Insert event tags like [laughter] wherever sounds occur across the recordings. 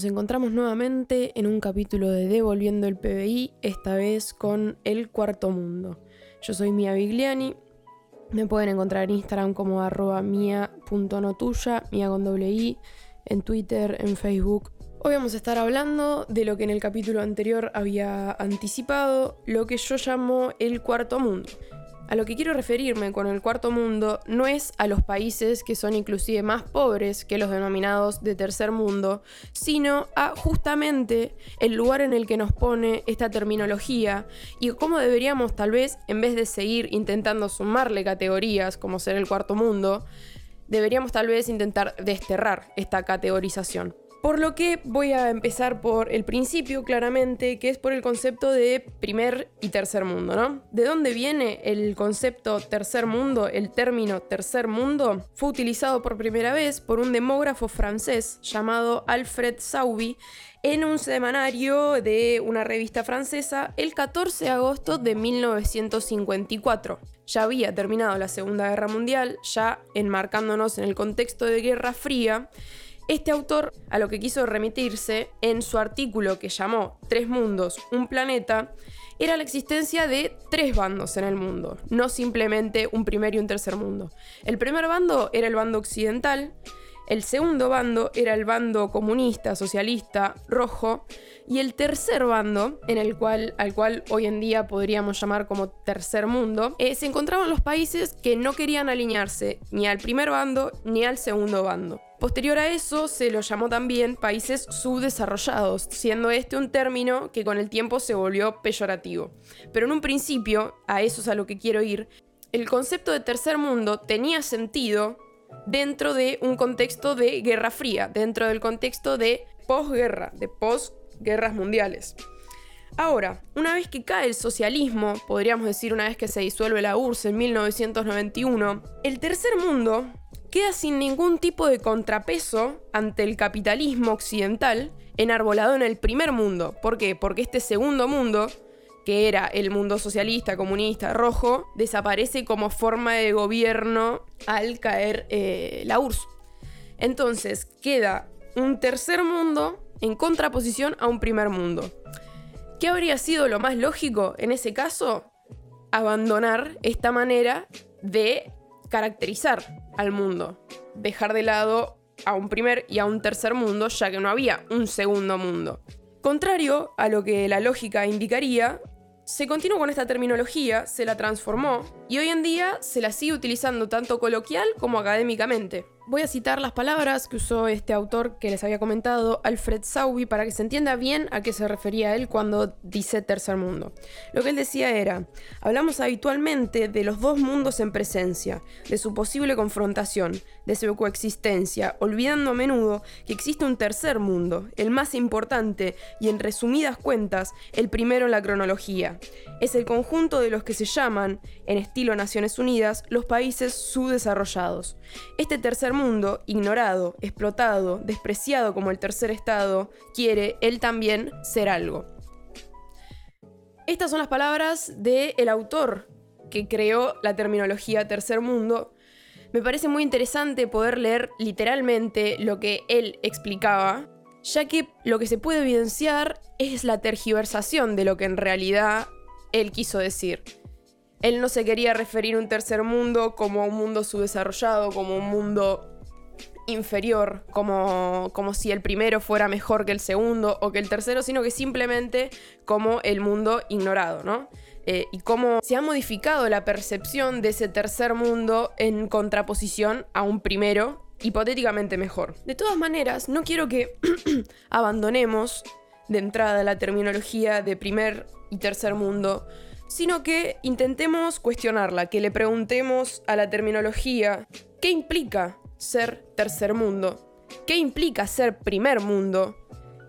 Nos encontramos nuevamente en un capítulo de Devolviendo el PBI, esta vez con El Cuarto Mundo. Yo soy Mia Bigliani, me pueden encontrar en Instagram como arroba mia.notuya, mia con doble i, en Twitter, en Facebook. Hoy vamos a estar hablando de lo que en el capítulo anterior había anticipado, lo que yo llamo el cuarto mundo. A lo que quiero referirme con el cuarto mundo no es a los países que son inclusive más pobres que los denominados de tercer mundo, sino a justamente el lugar en el que nos pone esta terminología y cómo deberíamos tal vez, en vez de seguir intentando sumarle categorías como ser el cuarto mundo, deberíamos tal vez intentar desterrar esta categorización. Por lo que voy a empezar por el principio, claramente, que es por el concepto de primer y tercer mundo, ¿no? ¿De dónde viene el concepto tercer mundo? El término tercer mundo fue utilizado por primera vez por un demógrafo francés llamado Alfred Sauby en un semanario de una revista francesa el 14 de agosto de 1954. Ya había terminado la Segunda Guerra Mundial, ya enmarcándonos en el contexto de Guerra Fría, este autor a lo que quiso remitirse en su artículo que llamó Tres mundos, un planeta, era la existencia de tres bandos en el mundo, no simplemente un primer y un tercer mundo. El primer bando era el bando occidental, el segundo bando era el bando comunista, socialista, rojo, y el tercer bando, en el cual, al cual hoy en día podríamos llamar como tercer mundo, eh, se encontraban los países que no querían alinearse ni al primer bando ni al segundo bando. Posterior a eso se lo llamó también países subdesarrollados, siendo este un término que con el tiempo se volvió peyorativo. Pero en un principio, a eso es a lo que quiero ir, el concepto de tercer mundo tenía sentido dentro de un contexto de Guerra Fría, dentro del contexto de posguerra, de posguerras mundiales. Ahora, una vez que cae el socialismo, podríamos decir una vez que se disuelve la URSS en 1991, el tercer mundo queda sin ningún tipo de contrapeso ante el capitalismo occidental enarbolado en el primer mundo. ¿Por qué? Porque este segundo mundo, que era el mundo socialista, comunista, rojo, desaparece como forma de gobierno al caer eh, la URSS. Entonces queda un tercer mundo en contraposición a un primer mundo. ¿Qué habría sido lo más lógico en ese caso? Abandonar esta manera de caracterizar al mundo. Dejar de lado a un primer y a un tercer mundo, ya que no había un segundo mundo. Contrario a lo que la lógica indicaría, se continuó con esta terminología, se la transformó y hoy en día se la sigue utilizando tanto coloquial como académicamente. Voy a citar las palabras que usó este autor que les había comentado, Alfred Sauby, para que se entienda bien a qué se refería él cuando dice tercer mundo. Lo que él decía era, hablamos habitualmente de los dos mundos en presencia, de su posible confrontación, de su coexistencia, olvidando a menudo que existe un tercer mundo, el más importante y en resumidas cuentas, el primero en la cronología. Es el conjunto de los que se llaman, en estilo Naciones Unidas, los países subdesarrollados. Este tercer mundo, ignorado, explotado, despreciado como el tercer estado, quiere él también ser algo. Estas son las palabras del autor que creó la terminología tercer mundo. Me parece muy interesante poder leer literalmente lo que él explicaba, ya que lo que se puede evidenciar es la tergiversación de lo que en realidad él quiso decir. Él no se quería referir a un tercer mundo como un mundo subdesarrollado, como un mundo inferior, como, como si el primero fuera mejor que el segundo o que el tercero, sino que simplemente como el mundo ignorado, ¿no? Eh, y cómo se ha modificado la percepción de ese tercer mundo en contraposición a un primero hipotéticamente mejor. De todas maneras, no quiero que [clears throat] abandonemos de entrada la terminología de primer y tercer mundo, sino que intentemos cuestionarla, que le preguntemos a la terminología qué implica ser tercer mundo, qué implica ser primer mundo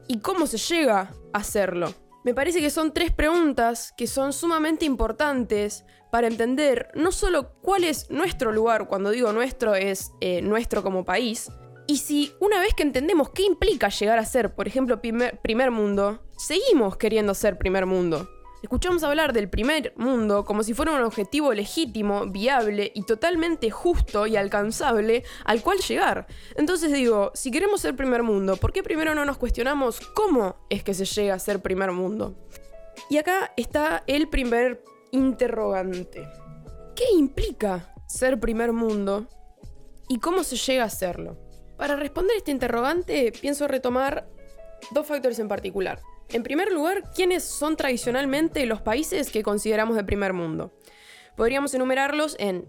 y cómo se llega a hacerlo. Me parece que son tres preguntas que son sumamente importantes para entender no solo cuál es nuestro lugar, cuando digo nuestro es eh, nuestro como país, y si una vez que entendemos qué implica llegar a ser, por ejemplo, primer mundo, seguimos queriendo ser primer mundo. Escuchamos hablar del primer mundo como si fuera un objetivo legítimo, viable y totalmente justo y alcanzable al cual llegar. Entonces digo, si queremos ser primer mundo, ¿por qué primero no nos cuestionamos cómo es que se llega a ser primer mundo? Y acá está el primer interrogante. ¿Qué implica ser primer mundo y cómo se llega a serlo? Para responder este interrogante, pienso retomar dos factores en particular. En primer lugar, ¿quiénes son tradicionalmente los países que consideramos de primer mundo? Podríamos enumerarlos en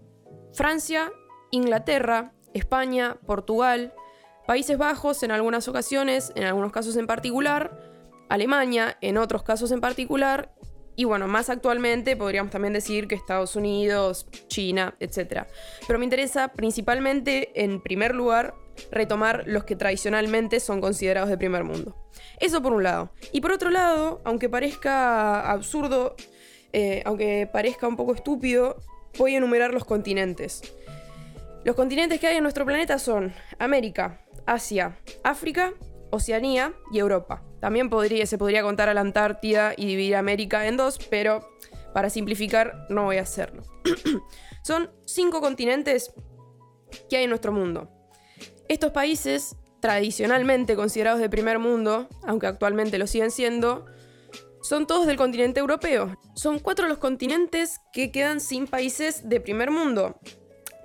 Francia, Inglaterra, España, Portugal, Países Bajos en algunas ocasiones, en algunos casos en particular, Alemania en otros casos en particular, y bueno, más actualmente podríamos también decir que Estados Unidos, China, etc. Pero me interesa principalmente, en primer lugar, retomar los que tradicionalmente son considerados de primer mundo. Eso por un lado. Y por otro lado, aunque parezca absurdo, eh, aunque parezca un poco estúpido, voy a enumerar los continentes. Los continentes que hay en nuestro planeta son América, Asia, África, Oceanía y Europa. También podría, se podría contar a la Antártida y dividir América en dos, pero para simplificar no voy a hacerlo. [clears throat] son cinco continentes que hay en nuestro mundo. Estos países, tradicionalmente considerados de primer mundo, aunque actualmente lo siguen siendo, son todos del continente europeo. Son cuatro los continentes que quedan sin países de primer mundo,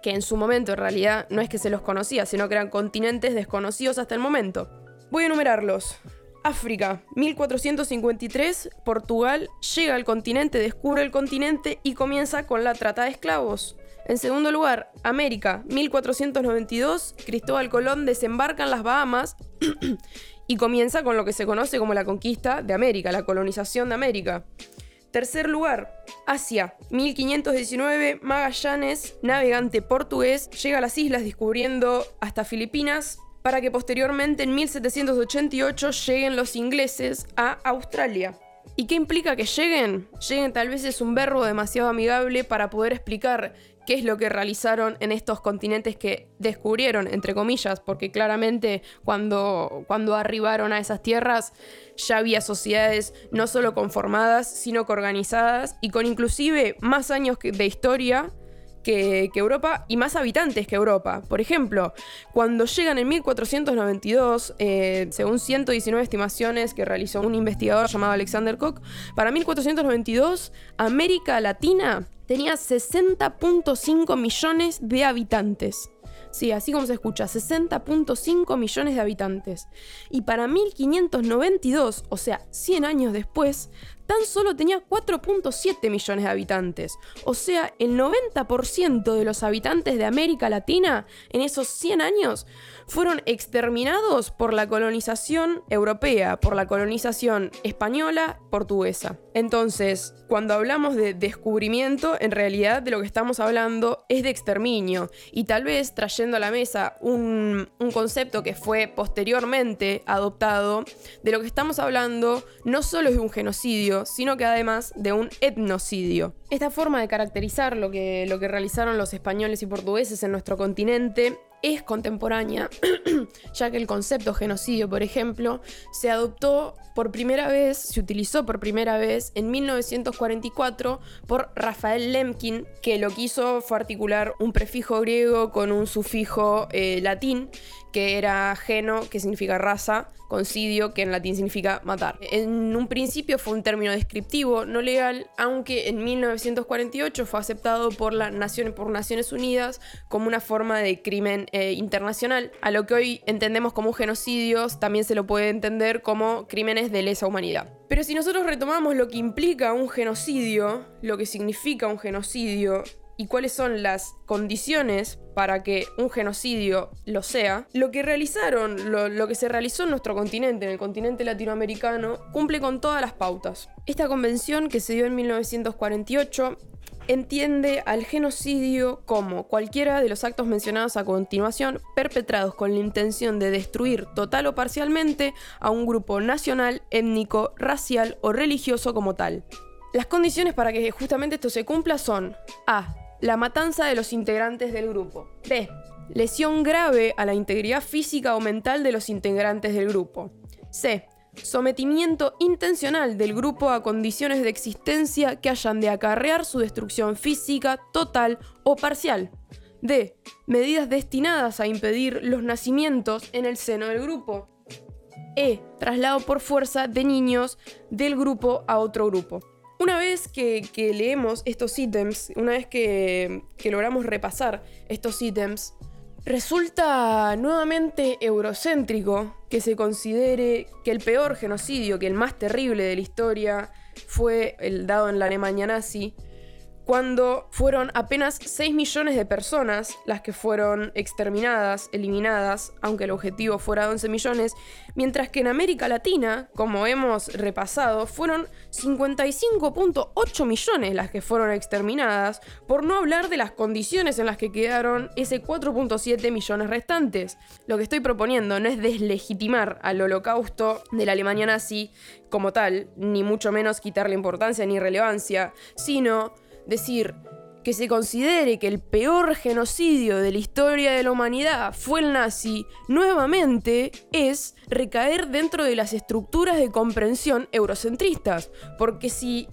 que en su momento en realidad no es que se los conocía, sino que eran continentes desconocidos hasta el momento. Voy a enumerarlos. África, 1453, Portugal llega al continente, descubre el continente y comienza con la trata de esclavos. En segundo lugar, América, 1492, Cristóbal Colón desembarca en las Bahamas [clears throat] y comienza con lo que se conoce como la conquista de América, la colonización de América. Tercer lugar, Asia, 1519, Magallanes, navegante portugués, llega a las islas descubriendo hasta Filipinas para que posteriormente en 1788 lleguen los ingleses a Australia. ¿Y qué implica que lleguen? Lleguen tal vez es un verbo demasiado amigable para poder explicar qué es lo que realizaron en estos continentes que descubrieron, entre comillas, porque claramente cuando, cuando arribaron a esas tierras ya había sociedades no solo conformadas, sino que organizadas y con inclusive más años de historia que, Europa y más habitantes que Europa. Por ejemplo, cuando llegan en 1492, eh, según 119 estimaciones que realizó un investigador llamado Alexander Koch, para 1492 América Latina tenía 60.5 millones de habitantes. Sí, así como se escucha, 60.5 millones de habitantes. Y para 1592, o sea, 100 años después, tan solo tenía 4.7 millones de habitantes. O sea, el 90% de los habitantes de América Latina en esos 100 años fueron exterminados por la colonización europea, por la colonización española, portuguesa. Entonces, cuando hablamos de descubrimiento, en realidad de lo que estamos hablando es de exterminio. Y tal vez trayendo a la mesa un, un concepto que fue posteriormente adoptado, de lo que estamos hablando no solo es de un genocidio, sino que además de un etnocidio. Esta forma de caracterizar lo que, lo que realizaron los españoles y portugueses en nuestro continente es contemporánea, [clears throat] ya que el concepto genocidio, por ejemplo, se adoptó por primera vez, se utilizó por primera vez en 1944 por Rafael Lemkin, que lo que hizo fue articular un prefijo griego con un sufijo eh, latín que era geno, que significa raza, concidio, que en latín significa matar. En un principio fue un término descriptivo, no legal, aunque en 1948 fue aceptado por, la por Naciones Unidas como una forma de crimen eh, internacional. A lo que hoy entendemos como genocidios, también se lo puede entender como crímenes de lesa humanidad. Pero si nosotros retomamos lo que implica un genocidio, lo que significa un genocidio, y cuáles son las condiciones para que un genocidio lo sea, lo que realizaron, lo, que se realizó en nuestro continente, en el continente latinoamericano, cumple con todas las pautas. Esta convención que se dio en 1948 entiende al genocidio como cualquiera de los actos mencionados a continuación perpetrados con la intención de destruir total o parcialmente a un grupo nacional, étnico, racial o religioso como tal. Las condiciones para que justamente esto se cumpla son A la matanza de los integrantes del grupo. B. Lesión grave a la integridad física o mental de los integrantes del grupo. C. Sometimiento intencional del grupo a condiciones de existencia que hayan de acarrear su destrucción física, total o parcial. D. Medidas destinadas a impedir los nacimientos en el seno del grupo. E. Traslado por fuerza de niños del grupo a otro grupo. Una vez que, leemos estos ítems, una vez que, que logramos repasar estos ítems, Resulta nuevamente eurocéntrico que se considere que el peor genocidio, que el más terrible de la historia, fue el dado en la Alemania nazi, cuando fueron apenas 6 millones de personas las que fueron exterminadas, eliminadas, aunque el objetivo fuera 11 millones, mientras que en América Latina, como hemos repasado, fueron 55.8 millones las que fueron exterminadas, por no hablar de las condiciones en las que quedaron ese 4.7 millones restantes. Lo que estoy proponiendo no es deslegitimar al holocausto de la Alemania nazi como tal, ni mucho menos quitarle importancia ni relevancia, sino decir que se considere que el peor genocidio de la historia de la humanidad fue el nazi, nuevamente es recaer dentro de las estructuras de comprensión eurocentristas. Porque si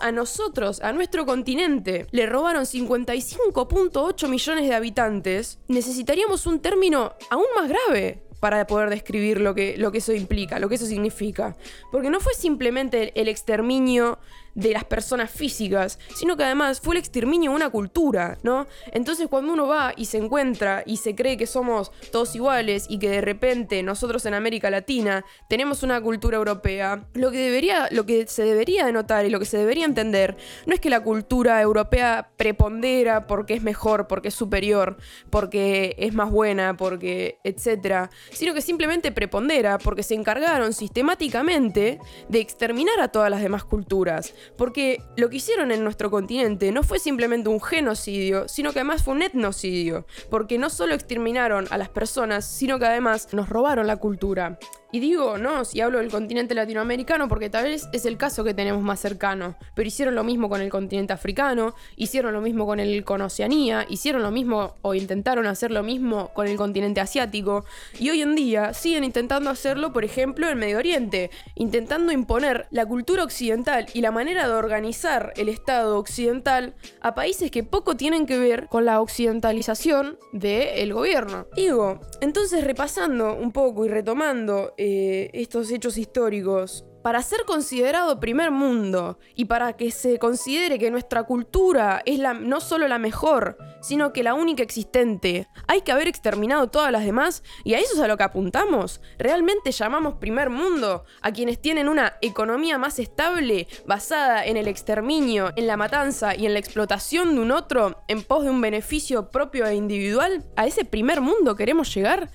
a nosotros, a nuestro continente, le robaron 55.8 millones de habitantes, necesitaríamos un término aún más grave para poder describir lo que, lo que eso implica, lo que eso significa. Porque no fue simplemente el exterminio de las personas físicas, sino que además fue el exterminio de una cultura, ¿no? Entonces cuando uno va y se encuentra y se cree que somos todos iguales y que de repente nosotros en América Latina tenemos una cultura europea, lo que debería, lo que se debería de notar y lo que se debería entender no es que la cultura europea prepondera porque es mejor, porque es superior, porque es más buena, porque etcétera, sino que simplemente prepondera porque se encargaron sistemáticamente de exterminar a todas las demás culturas. Porque lo que hicieron en nuestro continente no fue simplemente un genocidio, sino que además fue un etnocidio. Porque no solo exterminaron a las personas, sino que además nos robaron la cultura. Y digo, no, si hablo del continente latinoamericano, porque tal vez es el caso que tenemos más cercano. Pero hicieron lo mismo con el continente africano, hicieron lo mismo con el con Oceanía, hicieron lo mismo o intentaron hacer lo mismo con el continente asiático. Y hoy en día siguen intentando hacerlo, por ejemplo, en Medio Oriente, intentando imponer la cultura occidental y la manera de organizar el Estado occidental a países que poco tienen que ver con la occidentalización del gobierno. Digo, entonces repasando un poco y retomando eh, estos hechos históricos, para ser considerado primer mundo y para que se considere que nuestra cultura es la, no solo la mejor, sino que la única existente, hay que haber exterminado todas las demás y a eso es a lo que apuntamos. ¿Realmente llamamos primer mundo a quienes tienen una economía más estable basada en el exterminio, en la matanza y en la explotación de un otro en pos de un beneficio propio e individual? ¿A ese primer mundo queremos llegar?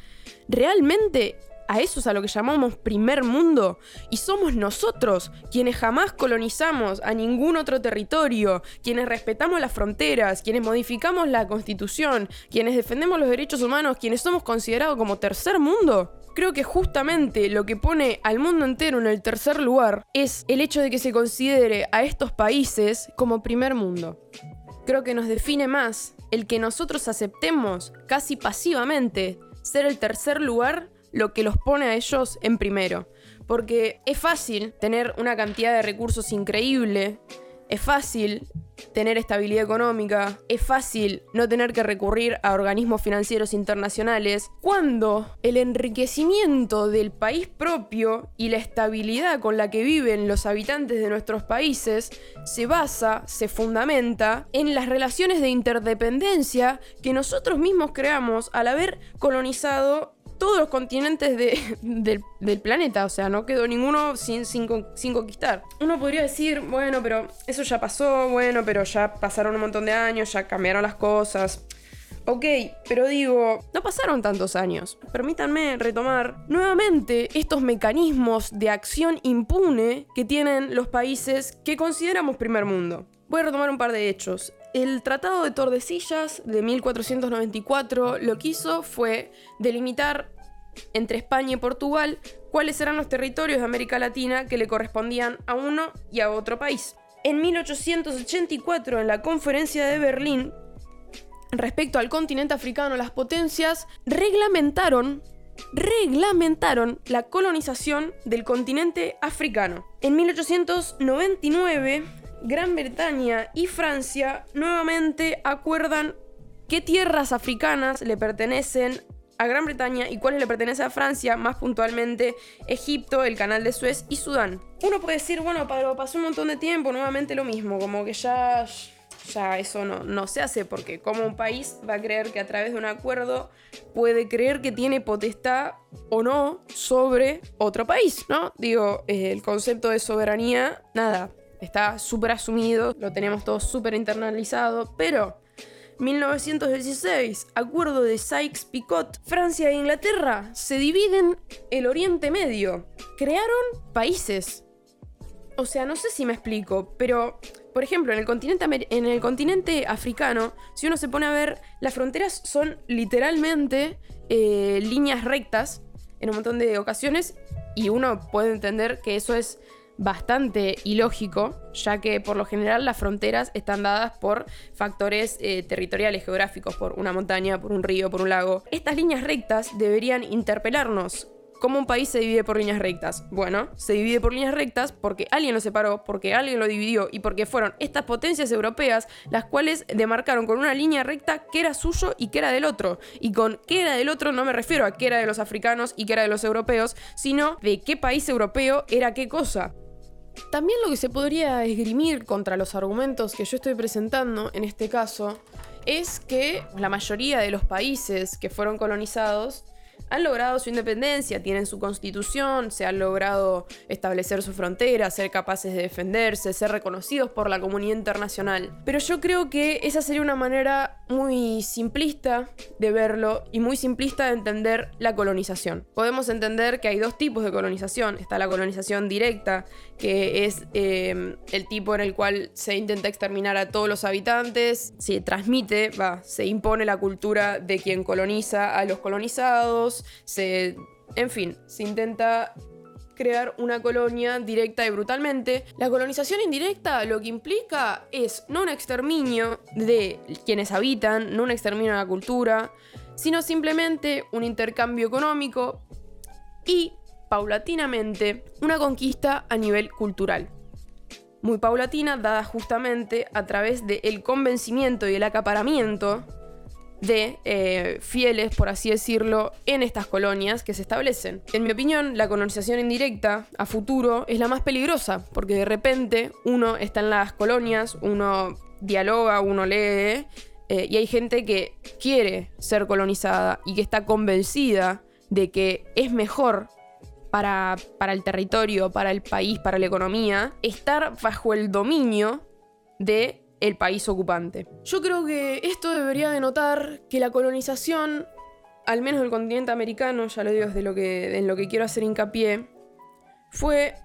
¿Realmente a eso es a lo que llamamos primer mundo. Y somos nosotros quienes jamás colonizamos a ningún otro territorio, quienes respetamos las fronteras, quienes modificamos la constitución, quienes defendemos los derechos humanos, quienes somos considerados como tercer mundo. Creo que justamente lo que pone al mundo entero en el tercer lugar es el hecho de que se considere a estos países como primer mundo. Creo que nos define más el que nosotros aceptemos casi pasivamente ser el tercer lugar lo que los pone a ellos en primero. Porque es fácil tener una cantidad de recursos increíble, es fácil tener estabilidad económica, es fácil no tener que recurrir a organismos financieros internacionales, cuando el enriquecimiento del país propio y la estabilidad con la que viven los habitantes de nuestros países se basa, se fundamenta en las relaciones de interdependencia que nosotros mismos creamos al haber colonizado todos los continentes [laughs] del, planeta, o sea, no quedó ninguno sin, sin, conquistar. Uno podría decir, bueno, pero eso ya pasó, bueno, pero ya pasaron un montón de años, ya cambiaron las cosas. Ok, pero digo, no pasaron tantos años. Permítanme retomar nuevamente estos mecanismos de acción impune que tienen los países que consideramos primer mundo. Voy a retomar un par de hechos. El Tratado de Tordesillas de 1494 lo que hizo fue delimitar entre España y Portugal cuáles eran los territorios de América Latina que le correspondían a uno y a otro país. En 1884, en la conferencia de Berlín, respecto al continente africano, las potencias reglamentaron reglamentaron la colonización del continente africano. En 1899, Gran Bretaña y Francia nuevamente acuerdan qué tierras africanas le pertenecen a Gran Bretaña y cuáles le pertenecen a Francia, más puntualmente Egipto, el Canal de Suez y Sudán. Uno puede decir, bueno, pero pasó un montón de tiempo, nuevamente lo mismo, como que ya, ya eso no, no se hace, porque como un país va a creer que a través de un acuerdo puede creer que tiene potestad o no sobre otro país, ¿no? Digo, eh, el concepto de soberanía, nada, está súper asumido, lo tenemos todo súper internalizado, pero 1916, acuerdo de Sykes-Picot, Francia e Inglaterra se dividen el Oriente Medio. Crearon países. O sea, no sé si me explico, pero por ejemplo, en el continente, en el continente africano, si uno se pone a ver, las fronteras son literalmente eh, líneas rectas en un montón de ocasiones y uno puede entender que eso es bastante ilógico, ya que por lo general las fronteras están dadas por factores eh, territoriales geográficos, por una montaña, por un río, por un lago. Estas líneas rectas deberían interpelarnos. ¿Cómo un país se divide por líneas rectas? Bueno, se divide por líneas rectas porque alguien lo separó, porque alguien lo dividió y porque fueron estas potencias europeas las cuales demarcaron con una línea recta qué era suyo y qué era del otro. Y con qué era del otro no me refiero a qué era de los africanos y qué era de los europeos, sino de qué país europeo era qué cosa. También lo que se podría esgrimir contra los argumentos que yo estoy presentando en este caso es que la mayoría de los países que fueron colonizados han logrado su independencia, tienen su constitución, se han logrado establecer su frontera, ser capaces de defenderse, ser reconocidos por la comunidad internacional. Pero yo creo que esa sería una manera muy simplista de verlo y muy simplista de entender la colonización. Podemos entender que hay dos tipos de colonización. Está la colonización directa, que es em, el tipo en el cual se intenta exterminar a todos los habitantes, se transmite, va, se impone la cultura de quien coloniza a los colonizados, se, en fin, se intenta crear una colonia directa y brutalmente. La colonización indirecta lo que implica es no un exterminio de quienes habitan, no un exterminio de la cultura, sino simplemente un intercambio económico y paulatinamente una conquista a nivel cultural. Muy paulatina, dada justamente a través del convencimiento y el acaparamiento de eh, fieles, por así decirlo, en estas colonias que se establecen. En mi opinión, la colonización indirecta a futuro es la más peligrosa, porque de repente uno está en las colonias, uno dialoga, uno lee, eh, y hay gente que quiere ser colonizada y que está convencida de que es mejor para, para el territorio, para el país, para la economía, estar bajo el dominio de el país ocupante. Yo creo que esto debería denotar que la colonización, al menos del continente americano, ya lo digo desde lo que, en lo que quiero hacer hincapié, fue,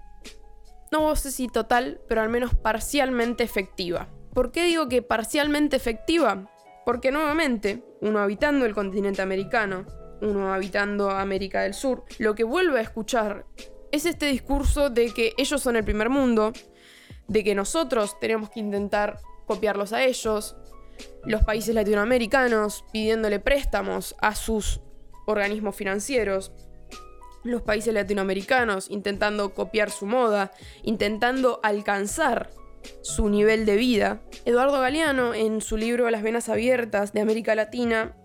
no sé si total, pero al menos parcialmente efectiva. ¿Por qué digo que parcialmente efectiva? Porque nuevamente, uno habitando el continente americano, uno habitando América del Sur, lo que vuelve a escuchar es este discurso de que ellos son el primer mundo, de que nosotros tenemos que intentar copiarlos a ellos, los países latinoamericanos pidiéndole préstamos a sus organismos financieros, los países latinoamericanos intentando copiar su moda, intentando alcanzar su nivel de vida. Eduardo Galeano, en su libro Las Venas Abiertas de América Latina,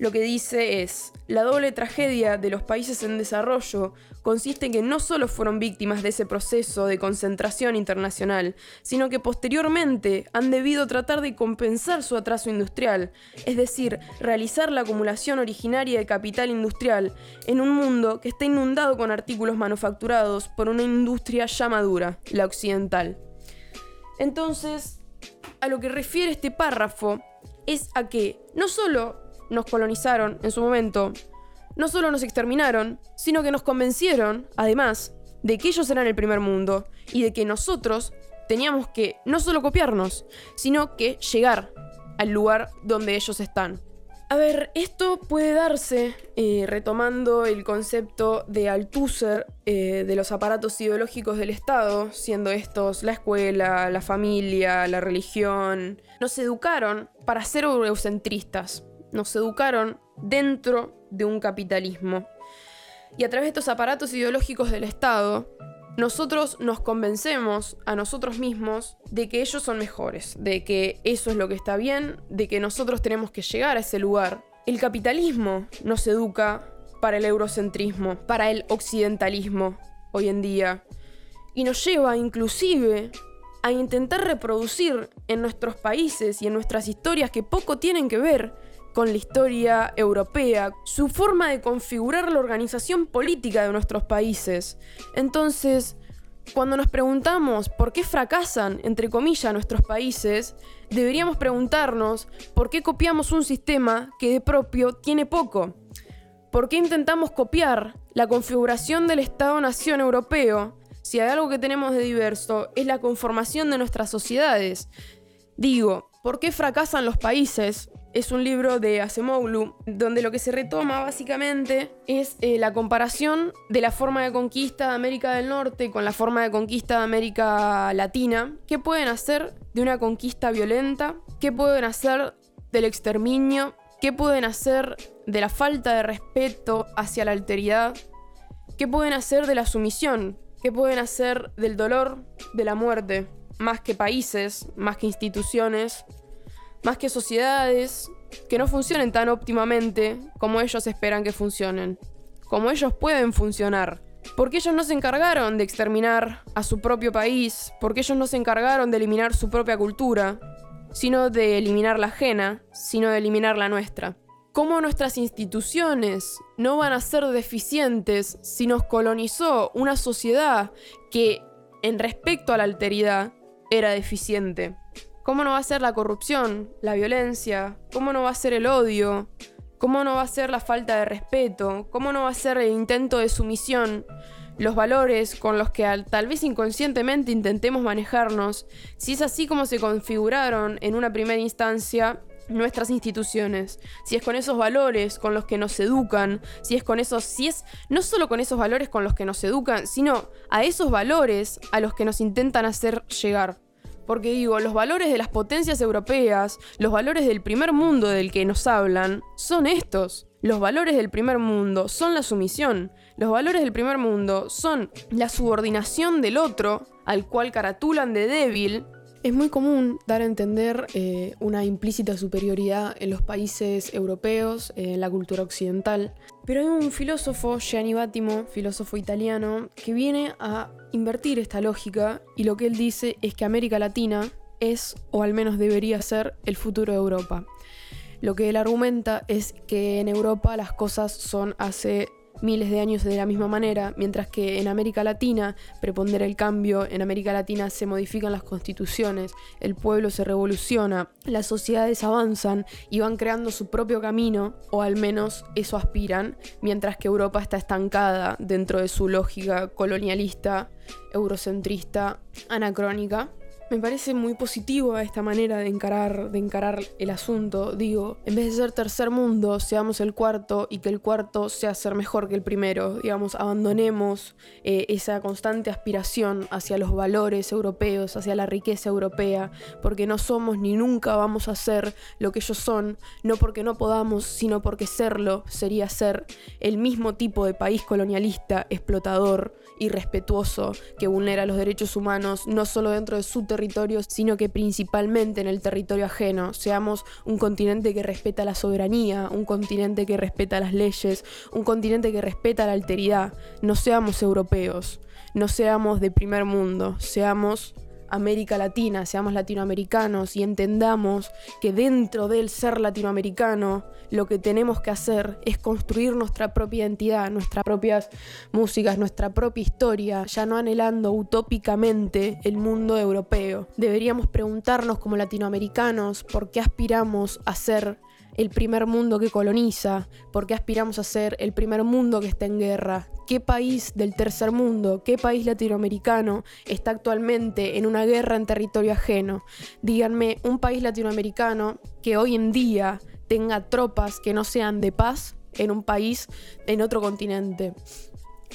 lo que dice es, la doble tragedia de los países en desarrollo consiste en que no solo fueron víctimas de ese proceso de concentración internacional, sino que posteriormente han debido tratar de compensar su atraso industrial, es decir, realizar la acumulación originaria de capital industrial en un mundo que está inundado con artículos manufacturados por una industria ya madura, la occidental. Entonces, a lo que refiere este párrafo es a que no solo nos colonizaron en su momento, no solo nos exterminaron, sino que nos convencieron, además, de que ellos eran el primer mundo y de que nosotros teníamos que no solo copiarnos, sino que llegar al lugar donde ellos están. A ver, esto puede darse eh, retomando el concepto de Althusser eh, de los aparatos ideológicos del Estado, siendo estos la escuela, la familia, la religión. Nos educaron para ser eurocentristas, nos educaron dentro de un capitalismo. Y a través de estos aparatos ideológicos del Estado, nosotros nos convencemos a nosotros mismos de que ellos son mejores, de que eso es lo que está bien, de que nosotros tenemos que llegar a ese lugar. El capitalismo nos educa para el eurocentrismo, para el occidentalismo hoy en día, y nos lleva inclusive a intentar reproducir en nuestros países y en nuestras historias que poco tienen que ver con la historia europea, su forma de configurar la organización política de nuestros países. Entonces, cuando nos preguntamos por qué fracasan, entre comillas, nuestros países, deberíamos preguntarnos por qué copiamos un sistema que de propio tiene poco. ¿Por qué intentamos copiar la configuración del Estado-Nación europeo si hay algo que tenemos de diverso es la conformación de nuestras sociedades? Digo, ¿por qué fracasan los países? Es un libro de Acemoglu, donde lo que se retoma básicamente es eh, la comparación de la forma de conquista de América del Norte con la forma de conquista de América Latina. ¿Qué pueden hacer de una conquista violenta? ¿Qué pueden hacer del exterminio? ¿Qué pueden hacer de la falta de respeto hacia la alteridad? ¿Qué pueden hacer de la sumisión? ¿Qué pueden hacer del dolor, de la muerte? Más que países, más que instituciones, más que sociedades que no funcionen tan óptimamente como ellos esperan que funcionen, como ellos pueden funcionar. Porque ellos no se encargaron de exterminar a su propio país, porque ellos no se encargaron de eliminar su propia cultura, sino de eliminar la ajena, sino de eliminar la nuestra. ¿Cómo nuestras instituciones no van a ser deficientes si nos colonizó una sociedad que, en respecto a la alteridad, era deficiente? ¿Cómo no va a ser la corrupción, la violencia? ¿Cómo no va a ser el odio? ¿Cómo no va a ser la falta de respeto? ¿Cómo no va a ser el intento de sumisión? Los valores con los que tal vez inconscientemente intentemos manejarnos, si es así como se configuraron en una primera instancia nuestras instituciones, si es con esos valores con los que nos educan, si es con esos, si es no solo con esos valores con los que nos educan, sino a esos valores a los que nos intentan hacer llegar. Porque digo, los valores de las potencias europeas, los valores del primer mundo del que nos hablan, son estos. Los valores del primer mundo son la sumisión. Los valores del primer mundo son la subordinación del otro, al cual caratulan de débil, es muy común dar a entender eh, una implícita superioridad en los países europeos, en la cultura occidental, pero hay un filósofo, Gianni Battimo, filósofo italiano, que viene a invertir esta lógica y lo que él dice es que América Latina es, o al menos debería ser, el futuro de Europa. Lo que él argumenta es que en Europa las cosas son hace miles de años de la misma manera, mientras que en América Latina prepondera el cambio, en América Latina se modifican las constituciones, el pueblo se revoluciona, las sociedades avanzan y van creando su propio camino, o al menos eso aspiran, mientras que Europa está estancada dentro de su lógica colonialista, eurocentrista, anacrónica. Me parece muy positivo esta manera de encarar, de el asunto. Digo, en vez de ser tercer mundo, seamos el cuarto y que el cuarto sea ser mejor que el primero. Digamos, abandonemos eh, esa constante aspiración hacia los valores europeos, hacia la riqueza europea, porque no somos ni nunca vamos a ser lo que ellos son, no porque no podamos, sino porque serlo sería ser el mismo tipo de país colonialista, explotador, irrespetuoso, que vulnera los derechos humanos no solo dentro de su territorio, sino que principalmente en el territorio ajeno. Seamos un continente que respeta la soberanía, un continente que respeta las leyes, un continente que respeta la alteridad. No seamos europeos, no seamos de primer mundo, seamos América Latina, seamos latinoamericanos y entendamos que dentro del ser latinoamericano lo que tenemos que hacer es construir nuestra propia identidad, nuestras propias músicas, nuestra propia historia, ya no anhelando utópicamente el mundo europeo. Deberíamos preguntarnos como latinoamericanos por qué aspiramos a ser el primer mundo que coloniza, por qué aspiramos a ser el primer mundo que está en guerra, qué país del tercer mundo, qué país latinoamericano está actualmente en una guerra en territorio ajeno. Díganme, un país latinoamericano que hoy en día tenga tropas que no sean de paz en un país en otro continente.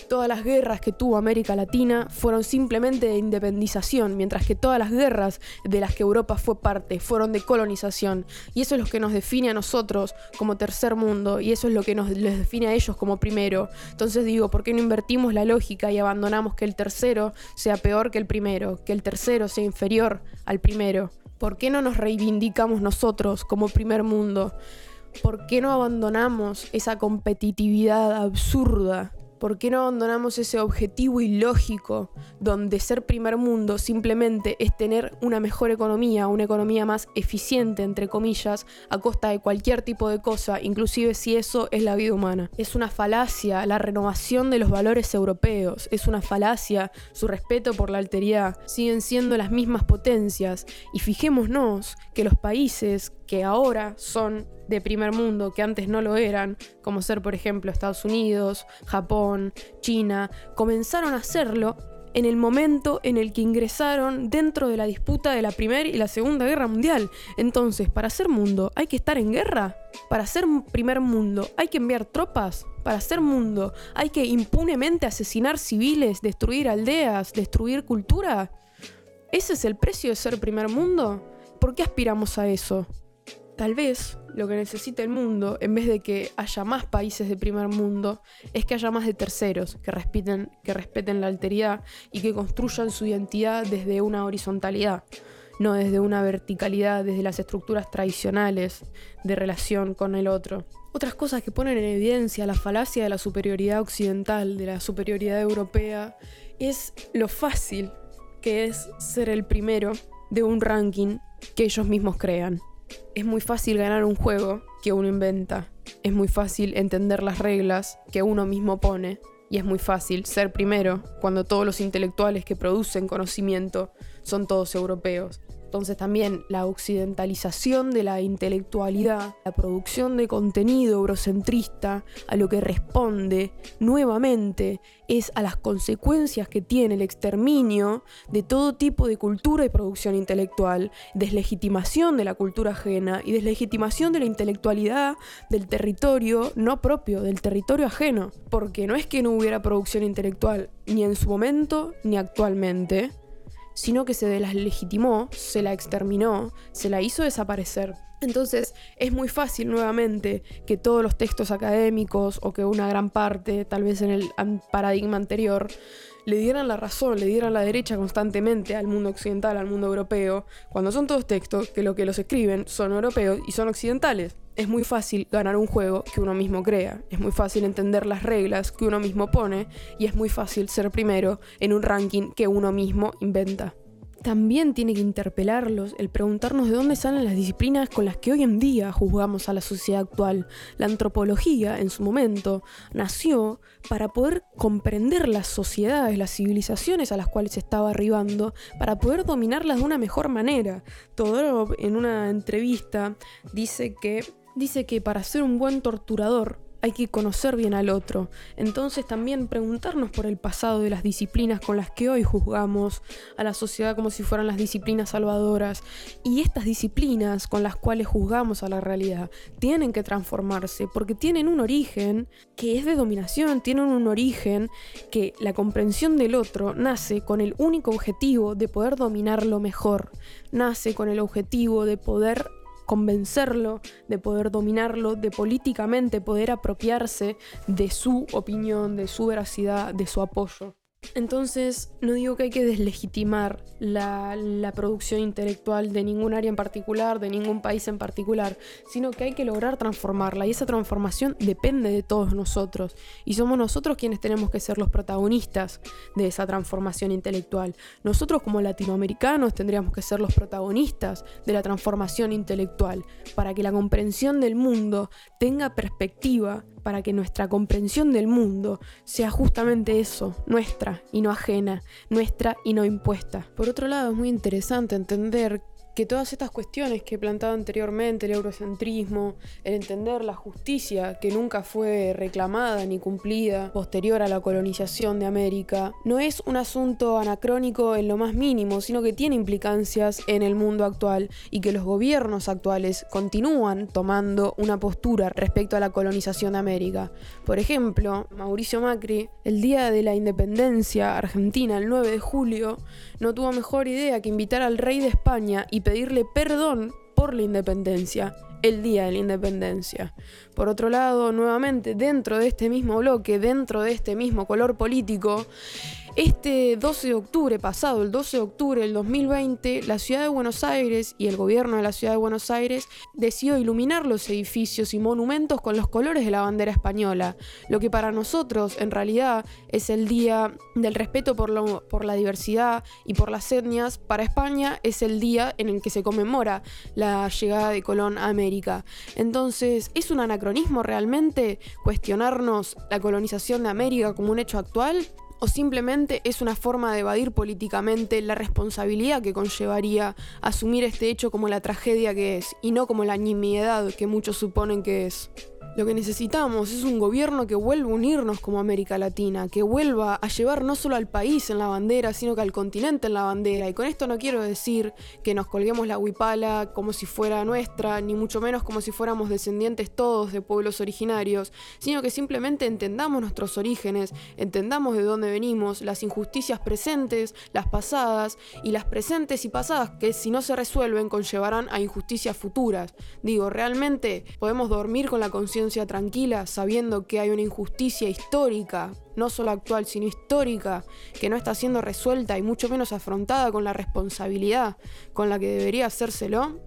Todas las guerras que tuvo América Latina fueron simplemente de independización, mientras que todas las guerras de las que Europa fue parte fueron de colonización. Y eso es lo que nos define a nosotros como tercer mundo, y eso es lo que nos define a ellos como primero. Entonces digo, ¿por qué no invertimos la lógica y abandonamos que el tercero sea peor que el primero, que el tercero sea inferior al primero? ¿Por qué no nos reivindicamos nosotros como primer mundo? ¿Por qué no abandonamos esa competitividad absurda ¿Por qué no abandonamos ese objetivo ilógico donde ser primer mundo simplemente es tener una mejor economía, una economía más eficiente, entre comillas, a costa de cualquier tipo de cosa, inclusive si eso es la vida humana? Es una falacia la renovación de los valores europeos, es una falacia su respeto por la alteridad, siguen siendo las mismas potencias y fijémonos que los países que ahora son de primer mundo, que antes no lo eran, como ser por ejemplo Estados Unidos, Japón, China, comenzaron a hacerlo en el momento en el que ingresaron dentro de la disputa de la Primera y la Segunda Guerra Mundial. Entonces, para ser mundo, ¿hay que estar en guerra? Para ser primer mundo, ¿hay que enviar tropas? Para ser mundo, ¿hay que impunemente asesinar civiles, destruir aldeas, destruir cultura? ¿Ese es el precio de ser primer mundo? ¿Por qué aspiramos a eso? Tal vez lo que necesita el mundo, en vez de que haya más países de primer mundo, es que haya más de terceros que respeten, que respeten la alteridad y que construyan su identidad desde una horizontalidad, no desde una verticalidad, desde las estructuras tradicionales de relación con el otro. Otras cosas que ponen en evidencia la falacia de la superioridad occidental, de la superioridad europea, es lo fácil que es ser el primero de un ranking que ellos mismos crean. Es muy fácil ganar un juego que uno inventa. Es muy fácil entender las reglas que uno mismo pone. Y es muy fácil ser primero cuando todos los intelectuales que producen conocimiento son todos europeos. Entonces también la occidentalización de la intelectualidad, la producción de contenido eurocentrista, a lo que responde nuevamente es a las consecuencias que tiene el exterminio de todo tipo de cultura y producción intelectual, deslegitimación de la cultura ajena y deslegitimación de la intelectualidad del territorio no propio, del territorio ajeno. Porque no es que no hubiera producción intelectual ni en su momento ni actualmente, sino que se la legitimó, se la exterminó, se la hizo desaparecer. Entonces es muy fácil nuevamente que todos los textos académicos o que una gran parte, tal vez en el paradigma anterior, le dieran la razón, le dieran la derecha constantemente al mundo occidental, al mundo europeo, cuando son todos textos que lo que los escriben son europeos y son occidentales es muy fácil ganar un juego que uno mismo crea, es muy fácil entender las reglas que uno mismo pone y es muy fácil ser primero en un ranking que uno mismo inventa. También tiene que interpelarlos el preguntarnos de dónde salen las disciplinas con las que hoy en día juzgamos a la sociedad actual. La antropología, en su momento, nació para poder comprender las sociedades, las civilizaciones a las cuales se estaba arribando, para poder dominarlas de una mejor manera. Todo en una entrevista dice que dice que para ser un buen torturador hay que conocer bien al otro. Entonces también preguntarnos por el pasado de las disciplinas con las que hoy juzgamos a la sociedad como si fueran las disciplinas salvadoras. Y estas disciplinas con las cuales juzgamos a la realidad tienen que transformarse porque tienen un origen que es de dominación, tienen un origen que la comprensión del otro nace con el único objetivo de poder dominarlo mejor, nace con el objetivo de poder convencerlo, de poder dominarlo, de políticamente poder apropiarse de su opinión, de su veracidad, de su apoyo. Entonces, no digo que hay que deslegitimar la, producción intelectual de ningún área en particular, de ningún país en particular, sino que hay que lograr transformarla y esa transformación depende de todos nosotros y somos nosotros quienes tenemos que ser los protagonistas de esa transformación intelectual. Nosotros como latinoamericanos tendríamos que ser los protagonistas de la transformación intelectual para que la comprensión del mundo tenga perspectiva para que nuestra comprensión del mundo sea justamente eso, nuestra y no ajena, nuestra y no impuesta. Por otro lado, es muy interesante entender que todas estas cuestiones que plantaba anteriormente, el eurocentrismo, el entender la justicia que nunca fue reclamada ni cumplida posterior a la colonización de América, no es un asunto anacrónico en lo más mínimo, sino que tiene implicancias en el mundo actual y que los gobiernos actuales continúan tomando una postura respecto a la colonización de América. Por ejemplo, Mauricio Macri, el día de la independencia argentina, el 9 de julio, no tuvo mejor idea que invitar al rey de España y pedirle perdón por la independencia, el día de la independencia. Por otro lado, nuevamente, dentro de este mismo bloque, dentro de este mismo color político, este 12 de octubre pasado, el 12 de octubre del 2020, la ciudad de Buenos Aires y el gobierno de la ciudad de Buenos Aires decidió iluminar los edificios y monumentos con los colores de la bandera española, lo que para nosotros en realidad es el día del respeto por, por la diversidad y por las etnias, para España es el día en el que se conmemora la llegada de Colón a América. Entonces, ¿es un anacronismo realmente cuestionarnos la colonización de América como un hecho actual? O simplemente es una forma de evadir políticamente la responsabilidad que conllevaría asumir este hecho como la tragedia que es y no como la nimiedad que muchos suponen que es. Lo que necesitamos es un gobierno que vuelva a unirnos como América Latina, que vuelva a llevar no solo al país en la bandera, sino que al continente en la bandera. Y con esto no quiero decir que nos colguemos la huipala como si fuera nuestra, ni mucho menos como si fuéramos descendientes todos de pueblos originarios, sino que simplemente entendamos nuestros orígenes, entendamos de dónde venimos, las injusticias presentes, las pasadas, y las presentes y pasadas que si no se resuelven conllevarán a injusticias futuras. Digo, realmente podemos dormir con la tranquila sabiendo que hay una injusticia histórica, no solo actual, sino histórica, que no está siendo resuelta y mucho menos afrontada con la responsabilidad con la que debería hacérselo?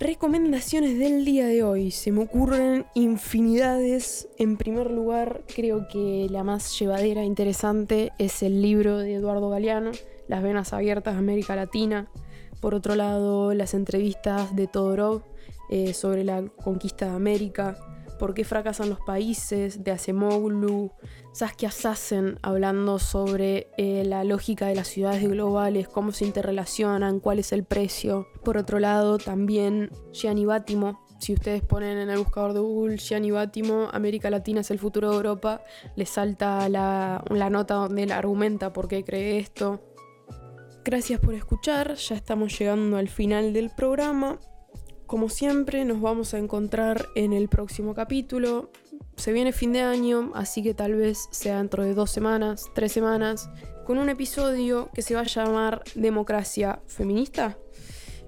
Recomendaciones del día de hoy. Se me ocurren infinidades. En primer lugar, creo que la más llevadera e interesante es el libro de Eduardo Galeano, Las Venas Abiertas de América Latina. Por otro lado, las entrevistas de Todorov eh, sobre la conquista de América por qué fracasan los países, de Acemoglu, Saskia Sassen hablando sobre eh, la lógica de las ciudades globales, cómo se interrelacionan, cuál es el precio. Por otro lado, también Gianni Bátimo, si ustedes ponen en el buscador de Google Gianni Bátimo, América Latina es el futuro de Europa, les salta la, la nota donde él argumenta por qué cree esto. Gracias por escuchar, ya estamos llegando al final del programa. Como siempre, nos vamos a encontrar en el próximo capítulo. Se viene fin de año, así que tal vez sea dentro de dos semanas, tres semanas, con un episodio que se va a llamar Democracia Feminista,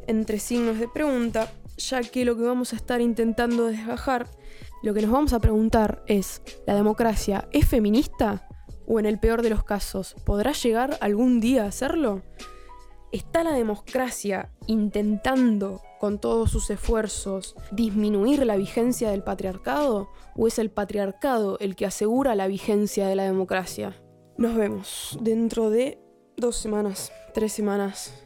entre signos de pregunta, ya que lo que vamos a estar intentando desgajar, lo que nos vamos a preguntar es, ¿la democracia es feminista? ¿O en el peor de los casos, podrá llegar algún día a serlo? ¿Está la democracia intentando con todos sus esfuerzos disminuir la vigencia del patriarcado o es el patriarcado el que asegura la vigencia de la democracia? Nos vemos dentro de dos semanas, tres semanas.